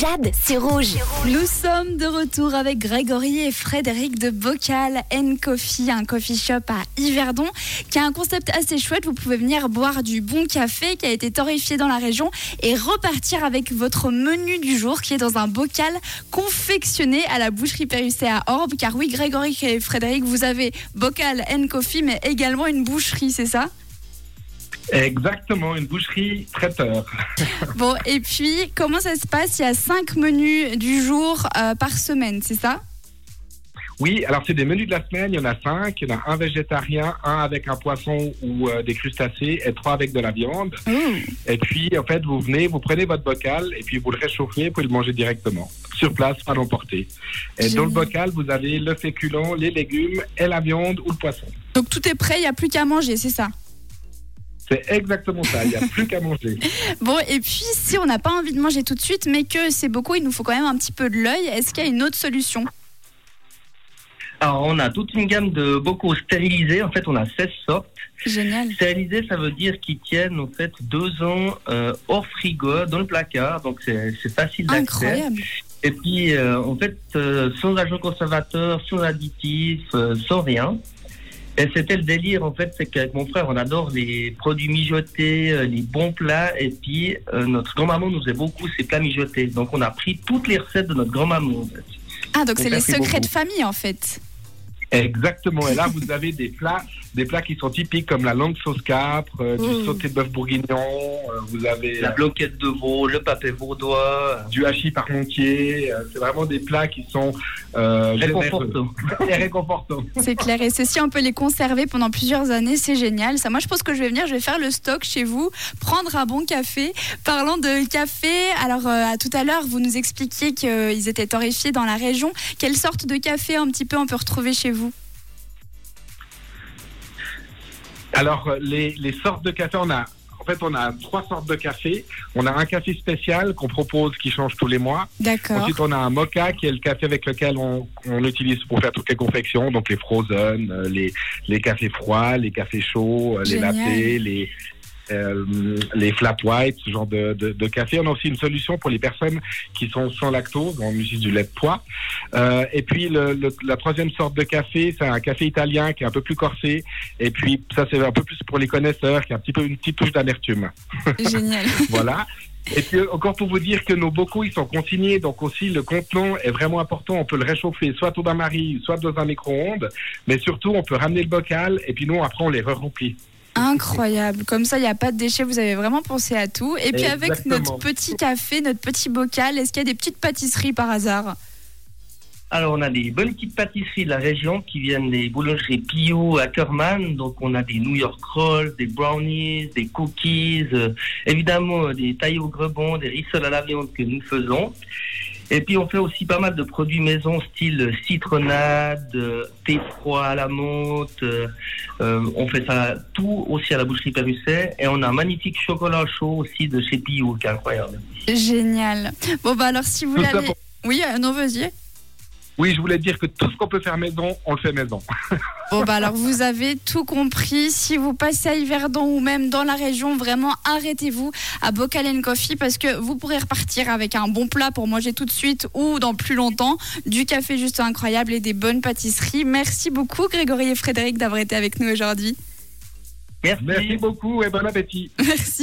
Jade, c'est rouge. Nous sommes de retour avec Grégory et Frédéric de Bocal Coffee, un coffee shop à Yverdon, qui a un concept assez chouette. Vous pouvez venir boire du bon café qui a été torréfié dans la région et repartir avec votre menu du jour qui est dans un bocal confectionné à la boucherie Pérusset à Orbe. Car oui, Grégory et Frédéric, vous avez Bocal Coffee, mais également une boucherie, c'est ça? Exactement, une boucherie traiteur. Bon, et puis, comment ça se passe? Il y a cinq menus du jour euh, par semaine, c'est ça? Oui, alors c'est des menus de la semaine, il y en a cinq. Il y en a un végétarien, un avec un poisson ou euh, des crustacés et trois avec de la viande. Mmh. Et puis, en fait, vous venez, vous prenez votre bocal et puis vous le réchauffez, vous pouvez le manger directement. Sur place, pas l'emporter. Et dans le bocal, vous avez le féculent, les légumes et la viande ou le poisson. Donc tout est prêt, il n'y a plus qu'à manger, c'est ça? C'est exactement ça, il n'y a plus qu'à manger. Bon, et puis si on n'a pas envie de manger tout de suite, mais que c'est beaucoup, il nous faut quand même un petit peu de l'œil, est-ce qu'il y a une autre solution? Alors, on a toute une gamme de bocaux stérilisés. En fait, on a 16 sortes. Génial. Stérilisés, ça veut dire qu'ils tiennent en fait deux ans euh, hors frigo, dans le placard. Donc, c'est facile d'accès. Incroyable. Et puis, euh, en fait, euh, sans agents conservateurs, sans additifs, euh, sans rien. Et c'était le délire, en fait, c'est qu'avec mon frère, on adore les produits mijotés, euh, les bons plats. Et puis, euh, notre grand-maman nous faisait beaucoup ces plats mijotés. Donc, on a pris toutes les recettes de notre grand-maman, en fait. Ah, donc On c'est les secrets beaucoup. de famille en fait. Exactement. Et là, vous avez des plats, des plats qui sont typiques comme la langue sauce capre, euh, du Mm. sauté de bœuf bourguignon. euh, vous avez La blanquette de veau, le papé vaudois. du hachis parmentier. euh, c'est vraiment des plats qui sont euh, réconfortants. C'est clair. Et ceci, on peut les conserver pendant plusieurs années. C'est génial. Ça, moi, je pense que je vais venir, je vais faire le stock chez vous, prendre un bon café. Parlant de café, alors euh, à tout à l'heure, vous nous expliquiez qu'ils étaient torréfiés dans la région. Quelle sorte de café un petit peu on peut retrouver chez vous? Alors, euh, les, les sortes de café, on a. En fait, on a trois sortes de café. On a un café spécial qu'on propose qui change tous les mois. D'accord. Ensuite, on a un mocha qui est le café avec lequel on, on utilise pour faire toutes les confections, donc les frozen, euh, les, les cafés froids, les cafés chauds, euh, les latés, les, euh, les flat white, ce genre de, de, de café. On a aussi une solution pour les personnes qui sont sans lactose, on utilise du lait de pois. Euh, et puis le, le- la troisième sorte de café, c'est un café italien qui est un peu plus corsé. Et puis ça, c'est un peu plus pour les connaisseurs, qui a un petit peu une petite touche d'amertume. Génial. Voilà. Et puis encore pour vous dire que nos bocaux ils sont consignés, donc aussi le contenant est vraiment important. On peut le réchauffer soit au bain-marie, soit dans un micro-ondes, mais surtout on peut ramener le bocal et puis nous après on les re-remplit. Incroyable. Comme ça, il n'y a pas de déchets. Vous avez vraiment pensé à tout. Et puis avec notre petit café, notre petit bocal, est-ce qu'il y a des petites pâtisseries par hasard? Alors, on a des bonnes petites pâtisseries de la région qui viennent des boulangeries Pio à Kerman. Donc, on a des New York Rolls, des brownies, des cookies, euh, évidemment euh, des tailles au grebon, des rissoles à la viande que nous faisons. Et puis, on fait aussi pas mal de produits maison, style citronnade, euh, thé froid à la menthe. euh, euh, on fait ça tout aussi à la boucherie Perusset. Et on a un magnifique chocolat chaud aussi de chez Pio, qui est incroyable. Génial. Bon, bah alors, si vous pour- Oui, euh, non, vas-y. Oui, je voulais dire que tout ce qu'on peut faire maison, on le fait maison. Bon, bah alors vous avez tout compris. Si vous passez à Yverdon ou même dans la région, vraiment arrêtez-vous à Bocal Coffee parce que vous pourrez repartir avec un bon plat pour manger tout de suite ou dans plus longtemps, du café juste incroyable et des bonnes pâtisseries. Merci beaucoup Grégory et Frédéric d'avoir été avec nous aujourd'hui. Merci. Merci beaucoup et bon appétit. Merci.